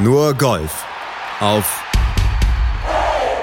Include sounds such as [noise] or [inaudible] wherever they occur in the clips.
Nur Golf auf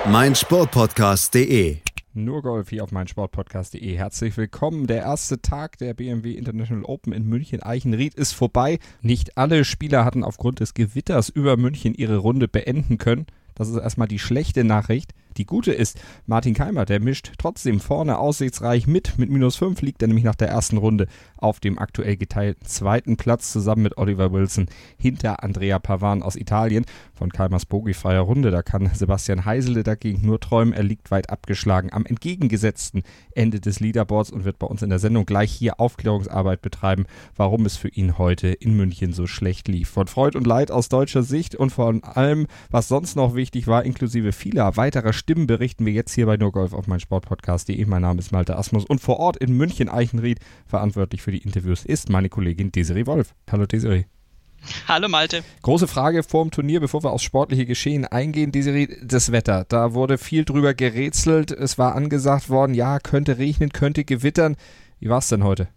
meinsportpodcast.de. Nur Golf hier auf meinsportpodcast.de. Herzlich willkommen. Der erste Tag der BMW International Open in München-Eichenried ist vorbei. Nicht alle Spieler hatten aufgrund des Gewitters über München ihre Runde beenden können. Das ist erstmal die schlechte Nachricht. Die gute ist, Martin Keimer, der mischt trotzdem vorne aussichtsreich mit. Mit minus 5 liegt er nämlich nach der ersten Runde auf dem aktuell geteilten zweiten Platz zusammen mit Oliver Wilson hinter Andrea Pavan aus Italien. Von Keimers bogiefreier Runde, da kann Sebastian Heisele dagegen nur träumen. Er liegt weit abgeschlagen am entgegengesetzten Ende des Leaderboards und wird bei uns in der Sendung gleich hier Aufklärungsarbeit betreiben, warum es für ihn heute in München so schlecht lief. Von Freud und Leid aus deutscher Sicht und von allem, was sonst noch wichtig war, inklusive vieler weiterer Stimmen berichten wir jetzt hier bei NurGolf auf mein Sportpodcast.de. Mein Name ist Malte Asmus und vor Ort in München Eichenried verantwortlich für die Interviews ist meine Kollegin Desiree Wolf. Hallo Desiree. Hallo Malte. Große Frage vor dem Turnier, bevor wir aufs sportliche Geschehen eingehen, Desiree, das Wetter. Da wurde viel drüber gerätselt. Es war angesagt worden, ja, könnte regnen, könnte gewittern. Wie war es denn heute?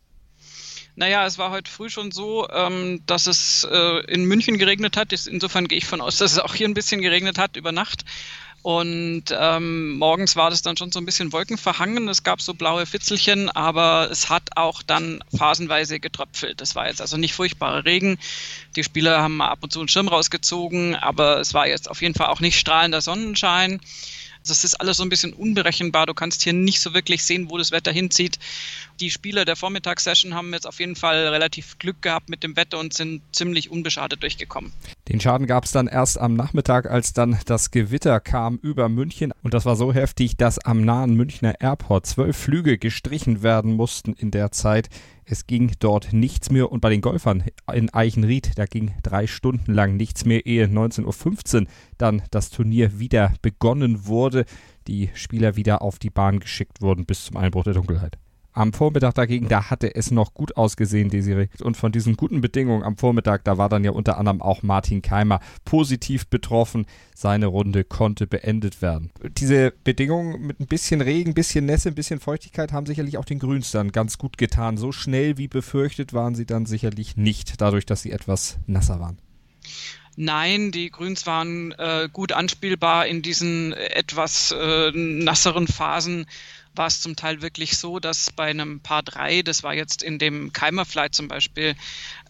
Naja, es war heute früh schon so, ähm, dass es äh, in München geregnet hat. Insofern gehe ich von aus, dass es auch hier ein bisschen geregnet hat über Nacht. Und ähm, morgens war das dann schon so ein bisschen wolkenverhangen. Es gab so blaue Fitzelchen, aber es hat auch dann phasenweise getröpfelt. Das war jetzt also nicht furchtbarer Regen. Die Spieler haben ab und zu einen Schirm rausgezogen, aber es war jetzt auf jeden Fall auch nicht strahlender Sonnenschein. Das ist alles so ein bisschen unberechenbar. Du kannst hier nicht so wirklich sehen, wo das Wetter hinzieht. Die Spieler der Vormittagssession haben jetzt auf jeden Fall relativ Glück gehabt mit dem Wetter und sind ziemlich unbeschadet durchgekommen. Den Schaden gab es dann erst am Nachmittag, als dann das Gewitter kam über München. Und das war so heftig, dass am nahen Münchner Airport zwölf Flüge gestrichen werden mussten in der Zeit. Es ging dort nichts mehr und bei den Golfern in Eichenried, da ging drei Stunden lang nichts mehr, ehe 19.15 Uhr dann das Turnier wieder begonnen wurde, die Spieler wieder auf die Bahn geschickt wurden bis zum Einbruch der Dunkelheit. Am Vormittag dagegen, da hatte es noch gut ausgesehen, Desiree. Und von diesen guten Bedingungen am Vormittag, da war dann ja unter anderem auch Martin Keimer positiv betroffen. Seine Runde konnte beendet werden. Diese Bedingungen mit ein bisschen Regen, ein bisschen Nässe, ein bisschen Feuchtigkeit haben sicherlich auch den Grüns dann ganz gut getan. So schnell wie befürchtet waren sie dann sicherlich nicht, dadurch, dass sie etwas nasser waren. Nein, die Grüns waren äh, gut anspielbar in diesen etwas äh, nasseren Phasen war es zum Teil wirklich so, dass bei einem Paar 3, das war jetzt in dem Keimerflight zum Beispiel,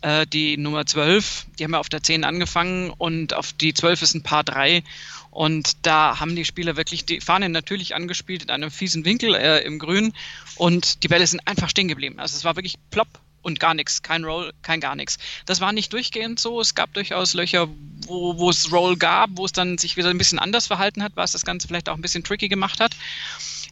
äh, die Nummer 12, die haben ja auf der 10 angefangen und auf die 12 ist ein Paar 3 und da haben die Spieler wirklich die Fahne natürlich angespielt in einem fiesen Winkel äh, im Grün und die Bälle sind einfach stehen geblieben. Also es war wirklich plopp und gar nichts, kein Roll, kein gar nichts. Das war nicht durchgehend so. Es gab durchaus Löcher, wo, wo es Roll gab, wo es dann sich wieder ein bisschen anders verhalten hat, was das Ganze vielleicht auch ein bisschen tricky gemacht hat.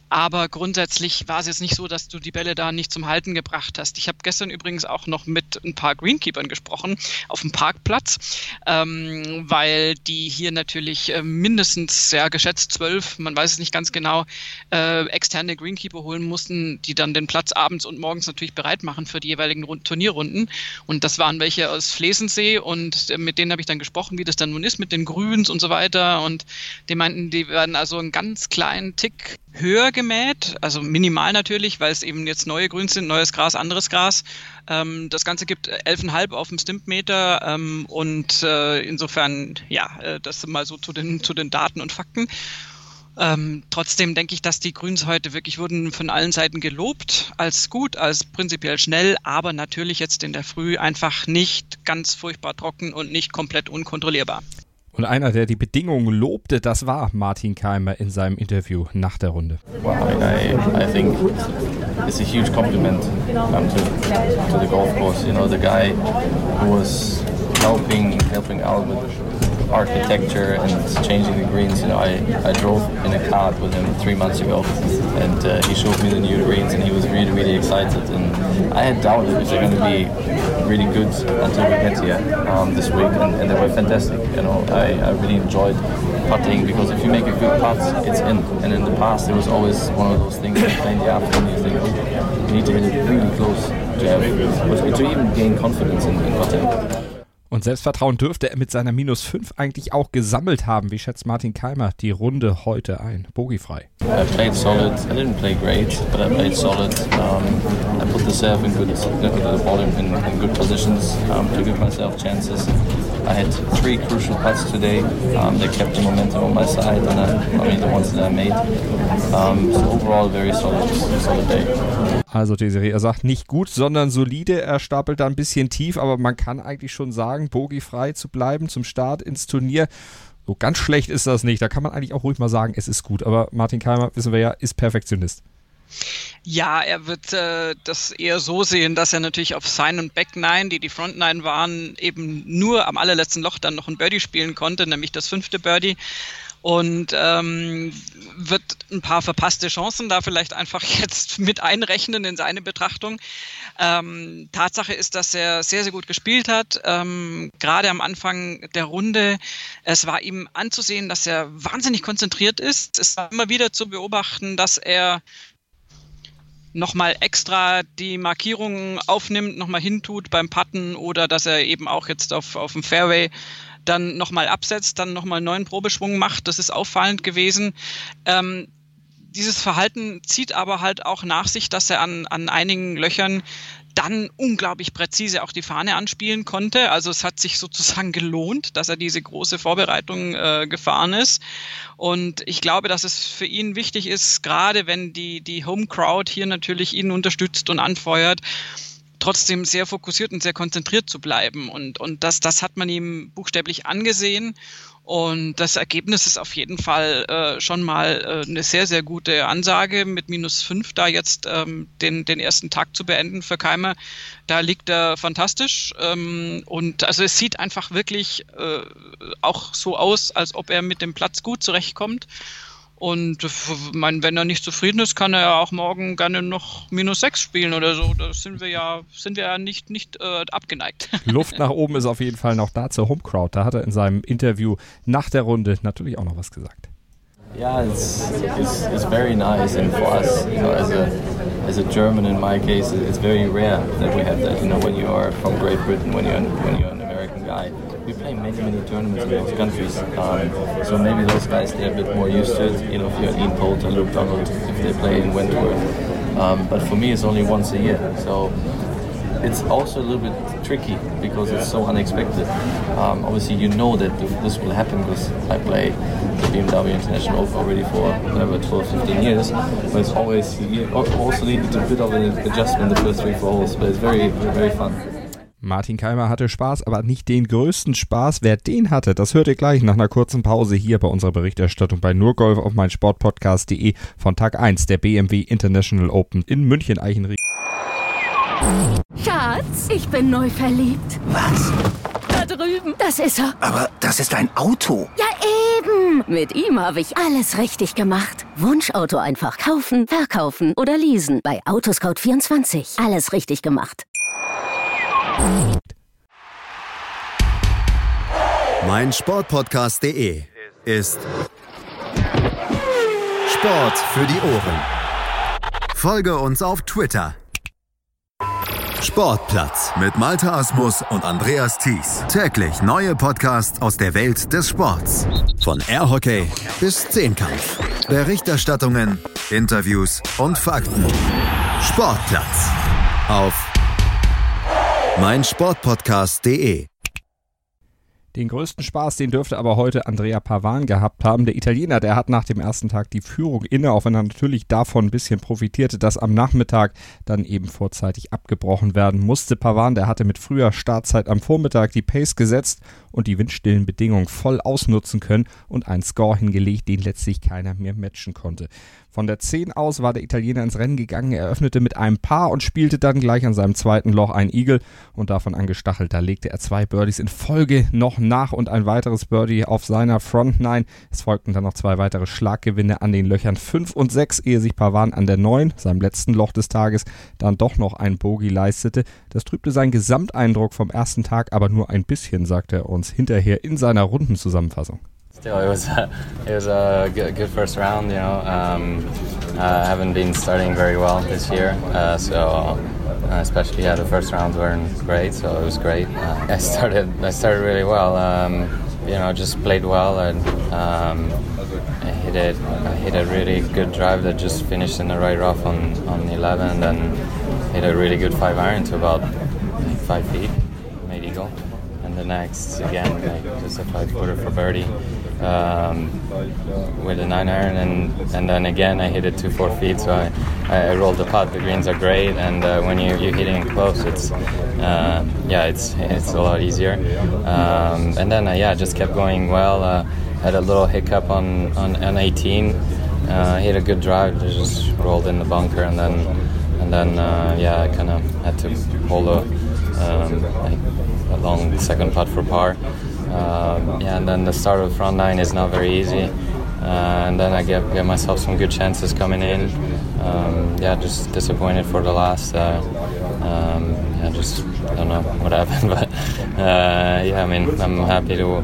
Aber grundsätzlich war es jetzt nicht so, dass du die Bälle da nicht zum Halten gebracht hast. Ich habe gestern übrigens auch noch mit ein paar Greenkeepern gesprochen auf dem Parkplatz, ähm, weil die hier natürlich äh, mindestens, ja, geschätzt zwölf, man weiß es nicht ganz genau, äh, externe Greenkeeper holen mussten, die dann den Platz abends und morgens natürlich bereit machen für die jeweiligen Rund Turnierrunden. Und das waren welche aus Flesensee und äh, mit denen habe ich dann gesprochen, wie das dann nun ist mit den Grüns und so weiter. Und die meinten, die werden also einen ganz kleinen Tick höher gemäht, also minimal natürlich, weil es eben jetzt neue Grüns sind, neues Gras, anderes Gras. Ähm, das Ganze gibt 11,5 auf dem Stimpmeter ähm, und äh, insofern, ja, äh, das mal so zu den, zu den Daten und Fakten. Ähm, trotzdem denke ich, dass die Grüns heute wirklich wurden von allen Seiten gelobt als gut, als prinzipiell schnell, aber natürlich jetzt in der Früh einfach nicht ganz furchtbar trocken und nicht komplett unkontrollierbar. Und einer, der die Bedingungen lobte, das war Martin Keimer in seinem Interview nach der Runde. Mean, I, I think it's a huge compliment um, to, to the golf course. You know, the guy who was helping helping out with architecture and changing the greens. You know, I, I drove in a cart with him three months ago, and uh, he showed me the new greens, and he was really, really excited. And I had doubted if they're going to be really good until we get here um, this week, and, and, they were fantastic. You know, I, I really enjoyed putting because if you make a good putt, it's in. And in the past, there was always one of those things you play in the afternoon, you think, you need to hit it really close to have, to even gain confidence in, in putting. Und Selbstvertrauen dürfte er mit seiner Minus 5 eigentlich auch gesammelt haben. Wie schätzt Martin Keimer die Runde heute ein? Bogiefrei. I played solid. I didn't play great, but I played solid. Um, I put the serve in good, the ball in, in good positions um, to give myself chances. I had three crucial putts today. Um, they kept the momentum on my side, and I, I mean the ones that I made. Um, so overall, very solid, solid day. Also Desiree, er sagt nicht gut, sondern solide. Er stapelt da ein bisschen tief, aber man kann eigentlich schon sagen, bogiefrei zu bleiben zum Start ins Turnier. So ganz schlecht ist das nicht. Da kann man eigentlich auch ruhig mal sagen, es ist gut. Aber Martin Keimer, wissen wir ja, ist Perfektionist. Ja, er wird äh, das eher so sehen, dass er natürlich auf Sign und Back Nine, die die Front Nine waren, eben nur am allerletzten Loch dann noch ein Birdie spielen konnte, nämlich das fünfte Birdie und ähm, wird ein paar verpasste Chancen da vielleicht einfach [laughs] jetzt mit einrechnen in seine Betrachtung. Ähm, Tatsache ist, dass er sehr, sehr gut gespielt hat. Ähm, gerade am Anfang der Runde. Es war ihm anzusehen, dass er wahnsinnig konzentriert ist. Es war immer wieder zu beobachten, dass er nochmal extra die Markierungen aufnimmt, nochmal hintut beim Putten oder dass er eben auch jetzt auf, auf dem Fairway dann nochmal absetzt, dann nochmal einen neuen Probeschwung macht. Das ist auffallend gewesen. Ähm, dieses Verhalten zieht aber halt auch nach sich, dass er an, an einigen Löchern dann unglaublich präzise auch die Fahne anspielen konnte. Also es hat sich sozusagen [laughs] gelohnt, dass er diese große Vorbereitung äh, gefahren ist. Und ich glaube, dass es für ihn wichtig ist, gerade wenn die, die Home Crowd hier natürlich ihn unterstützt und anfeuert, trotzdem sehr fokussiert und sehr konzentriert zu bleiben. Und, und das, das hat man ihm buchstäblich angesehen. Und das Ergebnis ist auf jeden Fall äh, schon mal äh, eine sehr, sehr gute Ansage, mit minus fünf da jetzt ähm, den, den ersten Tag zu beenden für Keimer. Da liegt er fantastisch. Ähm, und also es sieht einfach wirklich äh, auch so aus, als ob er mit dem Platz gut zurechtkommt. Und mein, wenn er nicht zufrieden ist, kann er ja auch morgen gerne noch minus 6 spielen oder so. Da sind wir ja, sind wir ja nicht, nicht äh, abgeneigt. [laughs] Luft nach oben ist auf jeden Fall noch da zur Home Crowd. Da hat er in seinem Interview nach der Runde natürlich auch noch was gesagt. Yeah, it's, it's, it's very nice, and for us, you know, as a as a German in my case, it's very rare that we have that. You know, when you are from Great Britain, when you're when you're an American guy, we play many, many tournaments in those countries. Um, so maybe those guys, they're a bit more used to it. You know, if you're Ian Poulter, Luke Donald, if they play in Wentworth. Um, but for me, it's only once a year. So it's also a little bit tricky because it's so unexpected. Um, obviously, you know that this will happen because I play the BMW International Open already for whatever 12, 15 years. But it's always you also need a bit of an adjustment the first three, four holes. But it's very, very fun. Martin Keimer hatte Spaß, aber nicht den größten Spaß. Wer den hatte, das hört ihr gleich nach einer kurzen Pause hier bei unserer Berichterstattung bei Nurgolf auf mein Sportpodcast.de von Tag 1 der BMW International Open in München Eichenried. Schatz, ich bin neu verliebt. Was? Da drüben. Das ist er. Aber das ist ein Auto. Ja, eben. Mit ihm habe ich alles richtig gemacht. Wunschauto einfach kaufen, verkaufen oder leasen. Bei Autoscout24. Alles richtig gemacht. Mein Sportpodcast.de ist Sport für die Ohren. Folge uns auf Twitter. Sportplatz mit Malta Asmus und Andreas Thies. Täglich neue Podcasts aus der Welt des Sports. Von Airhockey bis Zehnkampf. Berichterstattungen, Interviews und Fakten. Sportplatz auf meinsportpodcast.de Den größten Spaß, den dürfte aber heute Andrea Pavan gehabt haben. Der Italiener, der hat nach dem ersten Tag die Führung inne, auch wenn er natürlich davon ein bisschen profitierte, dass am Nachmittag dann eben vorzeitig abgebrochen werden musste. Pavan, der hatte mit früher Startzeit am Vormittag die Pace gesetzt und die windstillen Bedingungen voll ausnutzen können und einen Score hingelegt, den letztlich keiner mehr matchen konnte. Von der 10 aus war der Italiener ins Rennen gegangen, er öffnete mit einem Paar und spielte dann gleich an seinem zweiten Loch ein Eagle und davon angestachelt, da legte er zwei Birdies in Folge noch nach und ein weiteres Birdie auf seiner Front 9. Es folgten dann noch zwei weitere Schlaggewinne an den Löchern 5 und 6, ehe sich Pavan an der 9, seinem letzten Loch des Tages, dann doch noch ein Bogey leistete. Das trübte seinen Gesamteindruck vom ersten Tag aber nur ein bisschen, sagte er uns hinterher in seiner Rundenzusammenfassung. Still, it was a, it was a good, good first round. You know, um, I haven't been starting very well this year, uh, so Uh, especially, yeah, the first rounds weren't great, so it was great. Uh, I started, I started really well. Um, you know, just played well and um, I hit it. I hit a really good drive that just finished in the right rough on on the 11, and hit a really good five iron to about five feet, the next again like just a five footer for birdie um, with a nine iron, and and then again I hit it to four feet, so I, I rolled the putt. The greens are great, and uh, when you you hit it close, it's uh, yeah, it's it's a lot easier. Um, and then uh, yeah, just kept going well. Uh, had a little hiccup on on, on 18. Uh, hit a good drive, just rolled in the bunker, and then and then uh, yeah, I kind of had to hold a, um, a long second putt for par. Um, yeah, and then the start of front nine is not very easy. Uh, and then I get, get myself some good chances coming in. Um, yeah, just disappointed for the last. Uh, um, yeah, just don't know what [laughs] happened, but uh, yeah, I mean I'm happy to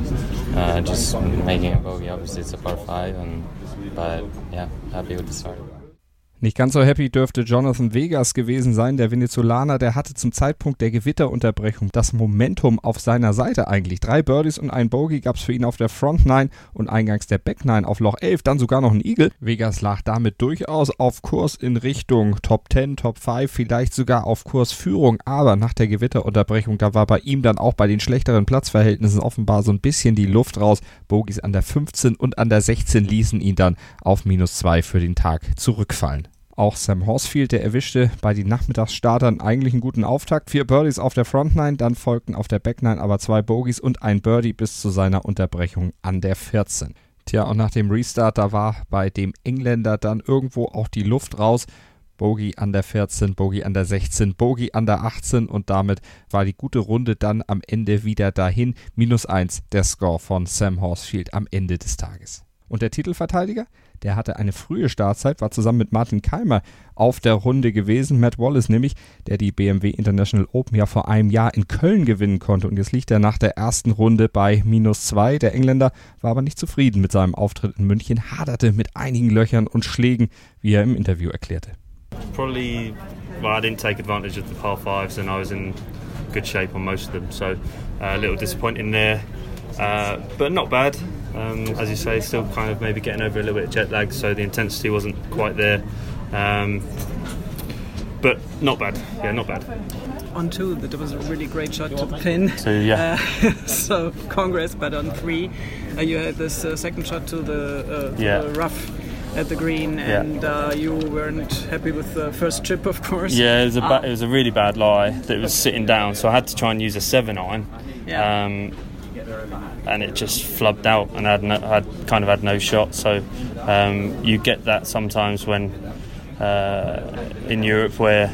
uh, just making a bogey. Obviously, it's a par five, and but yeah, happy with the start. Nicht ganz so happy dürfte Jonathan Vegas gewesen sein. Der Venezolaner, der hatte zum Zeitpunkt der Gewitterunterbrechung das Momentum auf seiner Seite eigentlich. Drei Birdies und ein Bogey gab es für ihn auf der Front 9 und eingangs der Back 9 auf Loch 11, dann sogar noch ein Eagle. Vegas lag damit durchaus auf Kurs in Richtung Top 10, Top 5, vielleicht sogar auf Kursführung. Aber nach der Gewitterunterbrechung, da war bei ihm dann auch bei den schlechteren Platzverhältnissen offenbar so ein bisschen die Luft raus. Bogies an der 15 und an der 16 ließen ihn dann auf minus 2 für den Tag zurückfallen. Auch Sam Horsfield, der erwischte bei den Nachmittagsstartern eigentlich einen guten Auftakt. Vier Birdies auf der Front 9, dann folgten auf der Back 9 aber zwei Bogies und ein Birdie bis zu seiner Unterbrechung an der 14. Tja, und nach dem Restart, da war bei dem Engländer dann irgendwo auch die Luft raus. Bogey an der 14, Bogey an der 16, Bogey an der 18 und damit war die gute Runde dann am Ende wieder dahin. Minus 1 der Score von Sam Horsfield am Ende des Tages. Und der Titelverteidiger? Der hatte eine frühe Startzeit, war zusammen mit Martin Keimer auf der Runde gewesen. Matt Wallace nämlich, der die BMW International Open ja vor einem Jahr in Köln gewinnen konnte. Und jetzt liegt er nach der ersten Runde bei minus zwei. Der Engländer war aber nicht zufrieden mit seinem Auftritt in München, haderte mit einigen Löchern und Schlägen, wie er im Interview erklärte. Probably, well, I didn't take advantage of the par fives and I was in good shape on most of them. So uh, a little disappointing there, uh, but not bad. Um, as you say, still kind of maybe getting over a little bit of jet lag, so the intensity wasn't quite there. Um, but not bad. Yeah, not bad. On two, that was a really great shot to the pin. So yeah. Uh, [laughs] so congrats, but on three, uh, you had this uh, second shot to the, uh, to Yeah. the rough at the green, Yeah. and uh, you weren't happy with the first chip, of course. Yeah, it was a ba- it was a really bad lie that it was sitting down, so I had to try and use a seven iron. Yeah. Um, and it just flubbed out, and I had, no, I kind of had no shot. So um, you get that sometimes when uh, in Europe where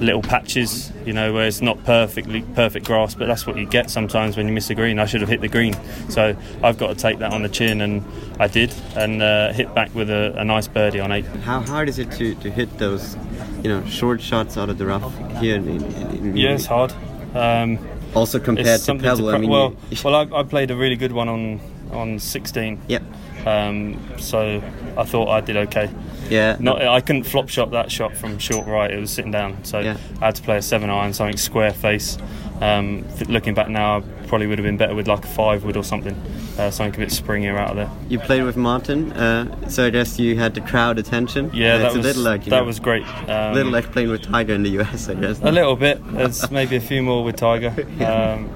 little patches, you know, where it's not perfectly perfect grass, but that's what you get sometimes when you miss a green. I should have hit the green, so I've got to take that on the chin, and I did, and uh, hit back with a, a nice birdie on eight. How hard is it to, to hit those, you know, short shots out of the rough here in, in, in Yeah, it's hard. Um, Also compared to Pebble, I mean, well, well, I, I played a really good one on on 16. Yep. Um, so I thought I did okay. Yeah. Not, I couldn't flop shot that shot from short right. It was sitting down, so Yeah. I had to play a seven iron, something square face. Um, looking back now, I probably would have been better with like a five wood or something, uh, something a bit springier out of there. You played with Martin, uh, so I guess you had the crowd attention. Yeah, Uh, that it's was a little like that know, was great. Um, little like playing with Tiger in the US, I guess. A little bit. There's maybe a few more with Tiger. [laughs] Um,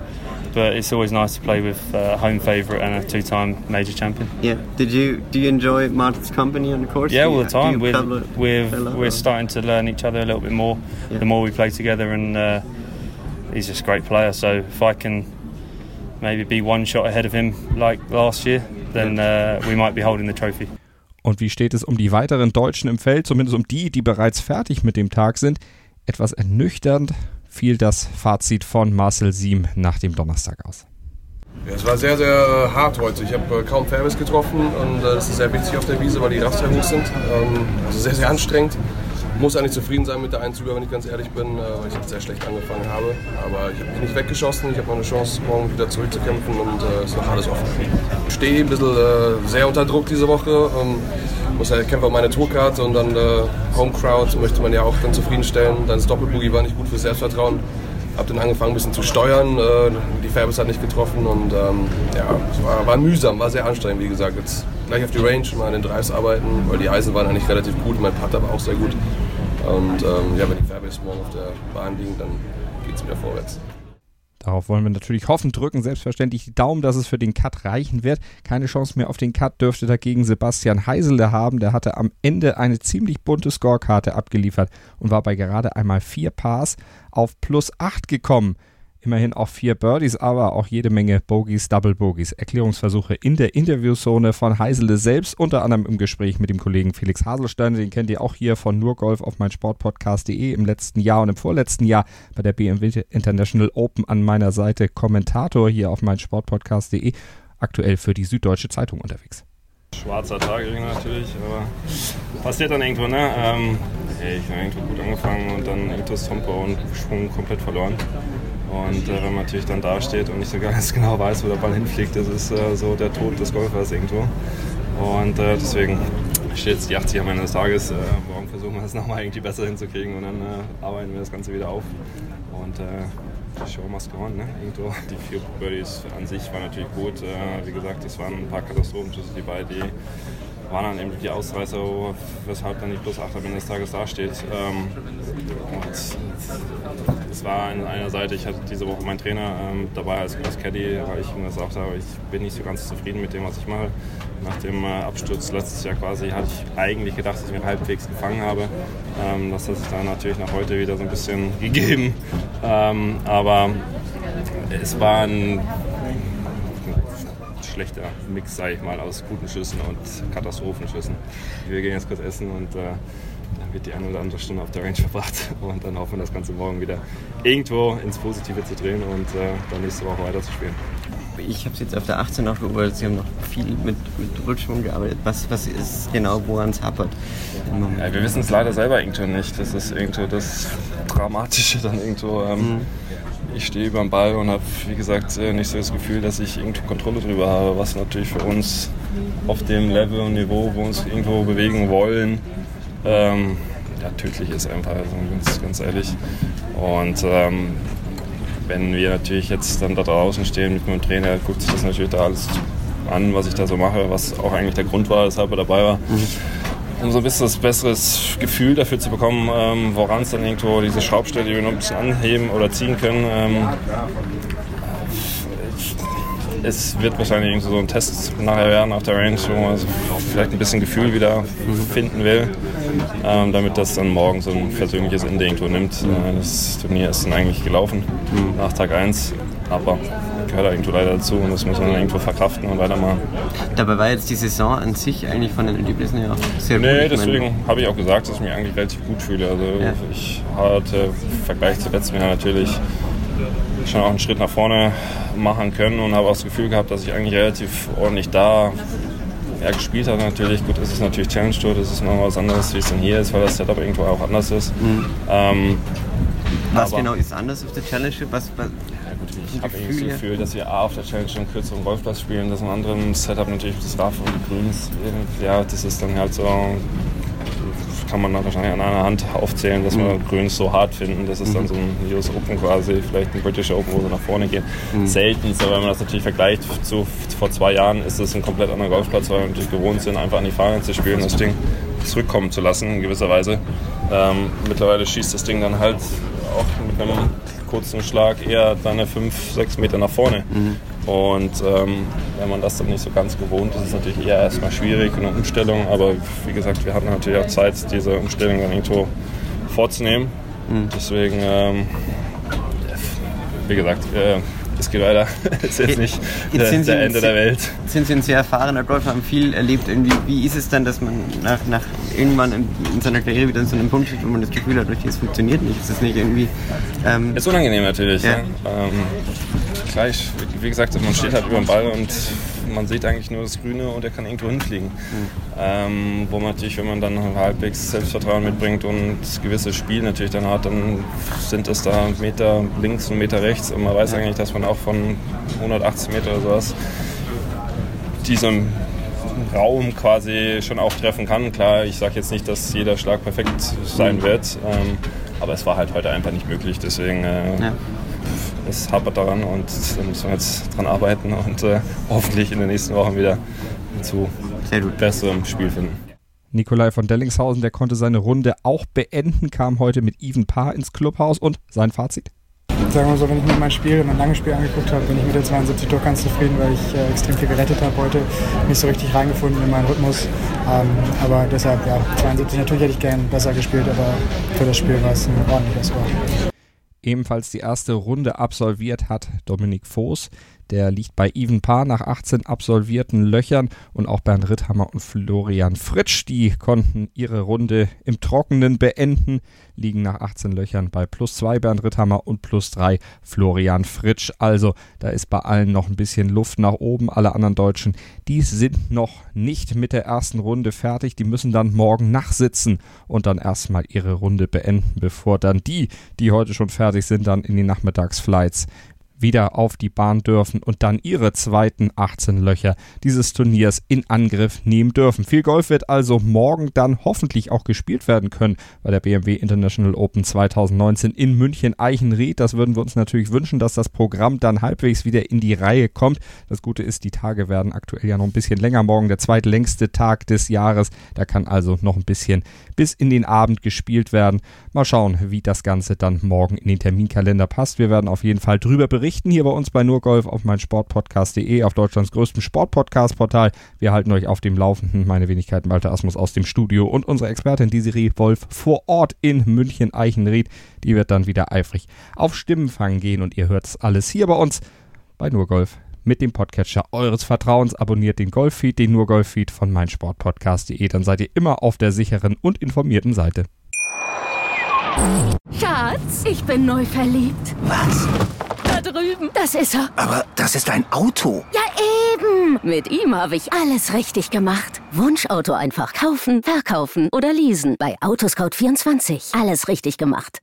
but it's always nice to play with uh, a home favourite and a two-time major champion. Yeah. Did you do you enjoy Martin's company on the course? Yeah, Do all you- the do time. We're, play- we're, play we're starting to learn each other a little bit more Yeah. the more we play together, and uh, he's just a great player. So if I can maybe be one shot ahead of him like last year, then uh, we might be holding the trophy. Und wie steht es um die weiteren Deutschen im Feld, zumindest um die, die bereits fertig mit dem Tag sind? Etwas ernüchternd fiel das Fazit von Marcel Siem nach dem Donnerstag aus. Ja, es war sehr, sehr hart heute. Ich habe äh, kaum Fairways getroffen und äh, das ist sehr wichtig auf der Wiese, weil die Raster hoch sind. Ähm, also sehr, sehr anstrengend. Muss eigentlich zufrieden sein mit der Einzüge, wenn ich ganz ehrlich bin, äh, weil ich sehr schlecht angefangen habe. Aber ich habe mich nicht weggeschossen. Ich habe noch eine Chance, morgen wieder zurückzukämpfen und äh, es ist noch alles offen. Ich stehe ein bisschen äh, sehr unter Druck diese Woche. Ähm, muss ja kämpfen um meine Tourkarte und dann äh, Home Crowd möchte man ja auch dann zufriedenstellen. Dann das Doppelboogie war nicht gut für Selbstvertrauen. Hab dann angefangen ein bisschen zu steuern, äh, die Färbes hat nicht getroffen und ähm, ja, es war, war mühsam, war sehr anstrengend, wie gesagt. Jetzt gleich auf die Range mal an den Drives arbeiten, weil die Eisen waren eigentlich relativ gut, mein Putter war auch sehr gut. Und ähm, ja, wenn die Färbes morgen auf der Bahn liegen, dann geht es wieder vorwärts. Darauf wollen wir natürlich hoffen, drücken selbstverständlich die Daumen, dass es für den Cut reichen wird. Keine Chance mehr auf den Cut dürfte dagegen Sebastian Heisele haben. Der hatte am Ende eine ziemlich bunte Scorekarte abgeliefert und war bei gerade einmal vier Pars auf plus acht gekommen. Immerhin auch vier Birdies, aber auch jede Menge Bogies, Double Bogies. Erklärungsversuche in der Interviewzone von Heisele selbst, unter anderem im Gespräch mit dem Kollegen Felix Haselstein. Den kennt ihr auch hier von Nurgolf auf meinsportpodcast.de im letzten Jahr und im vorletzten Jahr bei der BMW International Open an meiner Seite Kommentator hier auf meinsportpodcast.de. Aktuell für die Süddeutsche Zeitung unterwegs. Schwarzer Tag natürlich, aber passiert dann irgendwo, ne? Ähm, hey, ich habe irgendwo gut angefangen und dann irgendwo das Tempo und Schwung komplett verloren. Und äh, wenn man natürlich dann da steht und nicht so ganz [laughs] genau weiß, wo der Ball hinfliegt, das ist äh, so der Tod des Golfers irgendwo. Und äh, deswegen steht jetzt die 80 am Ende des Tages. Äh, morgen versuchen wir es [laughs] nochmal irgendwie besser hinzukriegen und dann äh, arbeiten wir das Ganze wieder auf. Und äh, die Show must go on, ne? Irgendwo. Die vier Birdies an sich waren natürlich gut. wie gesagt, es waren ein paar Katastrophenschüsse, die bei die waren dann eben die Ausreißer, weshalb dann die Plus 8 am Ende des Tages dasteht. Ähm, es war an einer Seite, ich hatte diese Woche meinen Trainer ähm, dabei als, als Caddy, weil ich ihm gesagt habe, ich bin nicht so ganz zufrieden mit dem, was ich mache. Nach dem äh, Absturz letztes Jahr quasi hatte ich eigentlich gedacht, dass ich mich halbwegs gefangen habe. Ähm, das hat sich dann natürlich nach heute wieder so ein bisschen [laughs] gegeben. Ähm, aber es war ein schlechter Mix, sage ich mal, aus guten Schüssen und Katastrophenschüssen. Wir gehen jetzt kurz essen und äh, dann wird die eine oder andere Stunde auf der Range [laughs] verbracht und dann hoffen wir das Ganze morgen wieder irgendwo ins Positive zu drehen und äh, dann nächste Woche weiter zu spielen. Ich habe es jetzt auf der 18 auch beobachtet, Sie haben noch viel mit, mit Rückschwung gearbeitet. Was, was ist genau, woran es hapert? Ja, wir wissen es leider selber irgendwo nicht. Das ist irgendwo das Dramatische dann irgendwo. Ähm, mhm ich stehe über dem Ball und habe, wie gesagt, äh, nicht so das Gefühl, dass ich irgendwo Kontrolle darüber habe, was natürlich für uns auf dem Level und Niveau, wo wir uns irgendwo bewegen wollen, ähm, ja, tödlich ist einfach, also ganz, ganz ehrlich. Und ähm, wenn wir natürlich jetzt dann da draußen stehen mit meinem Trainer, guckt sich das natürlich da alles an, was ich da so mache, was auch eigentlich der Grund war, weshalb er dabei war. Mhm um so ein bisschen das besseres Gefühl dafür zu bekommen, ähm, woran es dann irgendwo diese Schraubstelle, die wir noch ein bisschen anheben oder ziehen können. Ähm, es wird wahrscheinlich irgendwie so ein Test nachher werden auf der Range, wo man vielleicht ein bisschen Gefühl wieder finden will, ähm, damit das dann morgen so ein persönliches Ende irgendwo nimmt. Äh, das Turnier ist dann eigentlich gelaufen mhm. nach Tag 1, aber gehört irgendwo leider dazu und das muss man irgendwo verkraften und weitermachen. Dabei war jetzt die Saison an sich eigentlich von den Erlebnissen ja sehr nee, gut. Nee, deswegen habe ich auch gesagt, dass ich mich eigentlich relativ gut fühle. Also ja. ich hatte im Vergleich zu letztem Jahr natürlich schon auch einen Schritt nach vorne machen können und habe auch das Gefühl gehabt, dass ich eigentlich relativ ordentlich da ja, gespielt habe. Natürlich, gut, ist es natürlich Challenge Tour, das ist noch was anderes, wie es dann hier ist, weil das Setup irgendwo auch anders ist. Mhm. Ähm, was genau ist anders auf der Challenge? Was, was ich habe irgendwie das Gefühl, dass wir A auf der Challenge einen kürzeren Golfplatz spielen, dass im anderen Setup natürlich das Raff und die Grüns, ja, das ist dann halt so, kann man dann wahrscheinlich an einer Hand aufzählen, dass wir mhm. Grüns so hart finden. Das ist dann mhm. so ein US Open quasi, vielleicht ein British Open, wo sie nach vorne gehen. Mhm. Selten, aber wenn man das natürlich vergleicht zu vor zwei Jahren, ist es ein komplett anderer Golfplatz, weil wir natürlich gewohnt sind, einfach an die Fahne zu spielen, das Ding zurückkommen zu lassen in gewisser Weise. Ähm, mittlerweile schießt das Ding dann halt auch einem kurzen Schlag eher deine 5, 6 Meter nach vorne. Mhm. Und ähm, wenn man das dann nicht so ganz gewohnt ist, ist es natürlich eher erstmal schwierig, eine Umstellung. Aber wie gesagt, wir hatten natürlich auch Zeit, diese Umstellung dann irgendwo vorzunehmen. Mhm. Deswegen, ähm, wie gesagt, äh, es geht weiter. [laughs] es ist jetzt nicht jetzt der, der Ende der Welt. Sind Sie ein sehr erfahrener Golfer, haben viel erlebt. Irgendwie, wie ist es dann, dass man nach, nach irgendwann in, in, seiner Karriere wieder in so einem Punkt steht, wo man das Gefühl hat, es funktioniert nicht? Ist es nicht irgendwie. Ähm, ist unangenehm natürlich. Ja. Ja. Ähm, gleich, wie gesagt, man steht halt über dem Ball und man sieht eigentlich nur das Grüne und er kann irgendwo hinfliegen. Mhm. Ähm, wo man natürlich, wenn man dann halbwegs Selbstvertrauen mitbringt und gewisse Spiel natürlich dann hat, dann sind es da Meter links und Meter rechts und man weiß eigentlich, dass man auch von 180 Meter oder sowas diese Raum quasi schon auch treffen kann. Klar, ich sage jetzt nicht, dass jeder Schlag perfekt sein wird, ähm, aber es war halt heute einfach nicht möglich. Deswegen äh, ja. Es hapert daran und da müssen wir jetzt dran arbeiten und äh, hoffentlich in den nächsten Wochen wieder zu besserem Spiel finden. Nikolai von Dellingshausen, der konnte seine Runde auch beenden, kam heute mit Even Paar ins Clubhaus und sein Fazit. Sagen wir so, wenn ich mir mein Spiel, mein langes Spiel angeguckt habe, bin ich mit der 72 doch ganz zufrieden, weil ich äh, extrem viel gerettet habe heute, nicht so richtig reingefunden in meinen Rhythmus. Ähm, aber deshalb, ja, 72 natürlich hätte ich gern besser gespielt, aber für das Spiel war es ein ordentlicher Score. Ebenfalls die erste Runde absolviert hat Dominik Voß. Der liegt bei Even Paar nach 18 absolvierten Löchern und auch Bernd Ritthammer und Florian Fritsch, die konnten ihre Runde im Trockenen beenden, liegen nach 18 Löchern bei plus 2 Bernd Ritthammer und plus 3 Florian Fritsch. Also da ist bei allen noch ein bisschen Luft nach oben. Alle anderen Deutschen, die sind noch nicht mit der ersten Runde fertig. Die müssen dann morgen nachsitzen und dann erstmal ihre Runde beenden, bevor dann die, die heute schon fertig sind, dann in die Nachmittagsflights wieder auf die Bahn dürfen und dann ihre zweiten 18 Löcher dieses Turniers in Angriff nehmen dürfen. Viel Golf wird also morgen dann hoffentlich auch gespielt werden können bei der BMW International Open 2019 in München Eichenried. Das würden wir uns natürlich wünschen, dass das Programm dann halbwegs wieder in die Reihe kommt. Das Gute ist, die Tage werden aktuell ja noch ein bisschen länger. Morgen der zweitlängste Tag des Jahres. Da kann also noch ein bisschen bis in den Abend gespielt werden. Mal schauen, wie das Ganze dann morgen in den Terminkalender passt. Wir werden auf jeden Fall drüber berichten berichten hier bei uns bei Nurgolf auf meinsportpodcast.de, auf Deutschlands größtem Sportpodcast-Portal. Wir halten euch auf dem Laufenden. Meine Wenigkeit Walter Asmus aus dem Studio und unsere Expertin Desiree Wolf vor Ort in München-Eichenried. Die wird dann wieder eifrig auf Stimmenfang gehen und ihr hört es alles hier bei uns bei Nurgolf mit dem Podcatcher eures Vertrauens. Abonniert den Golffeed, den Nurgolf-Feed von meinsportpodcast.de. Dann seid ihr immer auf der sicheren und informierten Seite. Schatz, ich bin neu verliebt. Was? Drüben. Das ist er. Aber das ist ein Auto. Ja, eben. Mit ihm habe ich alles richtig gemacht. Wunschauto einfach kaufen, verkaufen oder leasen. Bei Autoscout24. Alles richtig gemacht.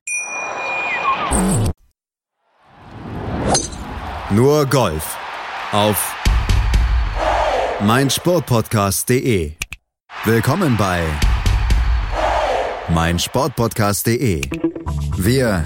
Nur Golf. Auf meinsportpodcast.de. Willkommen bei meinsportpodcast.de. Wir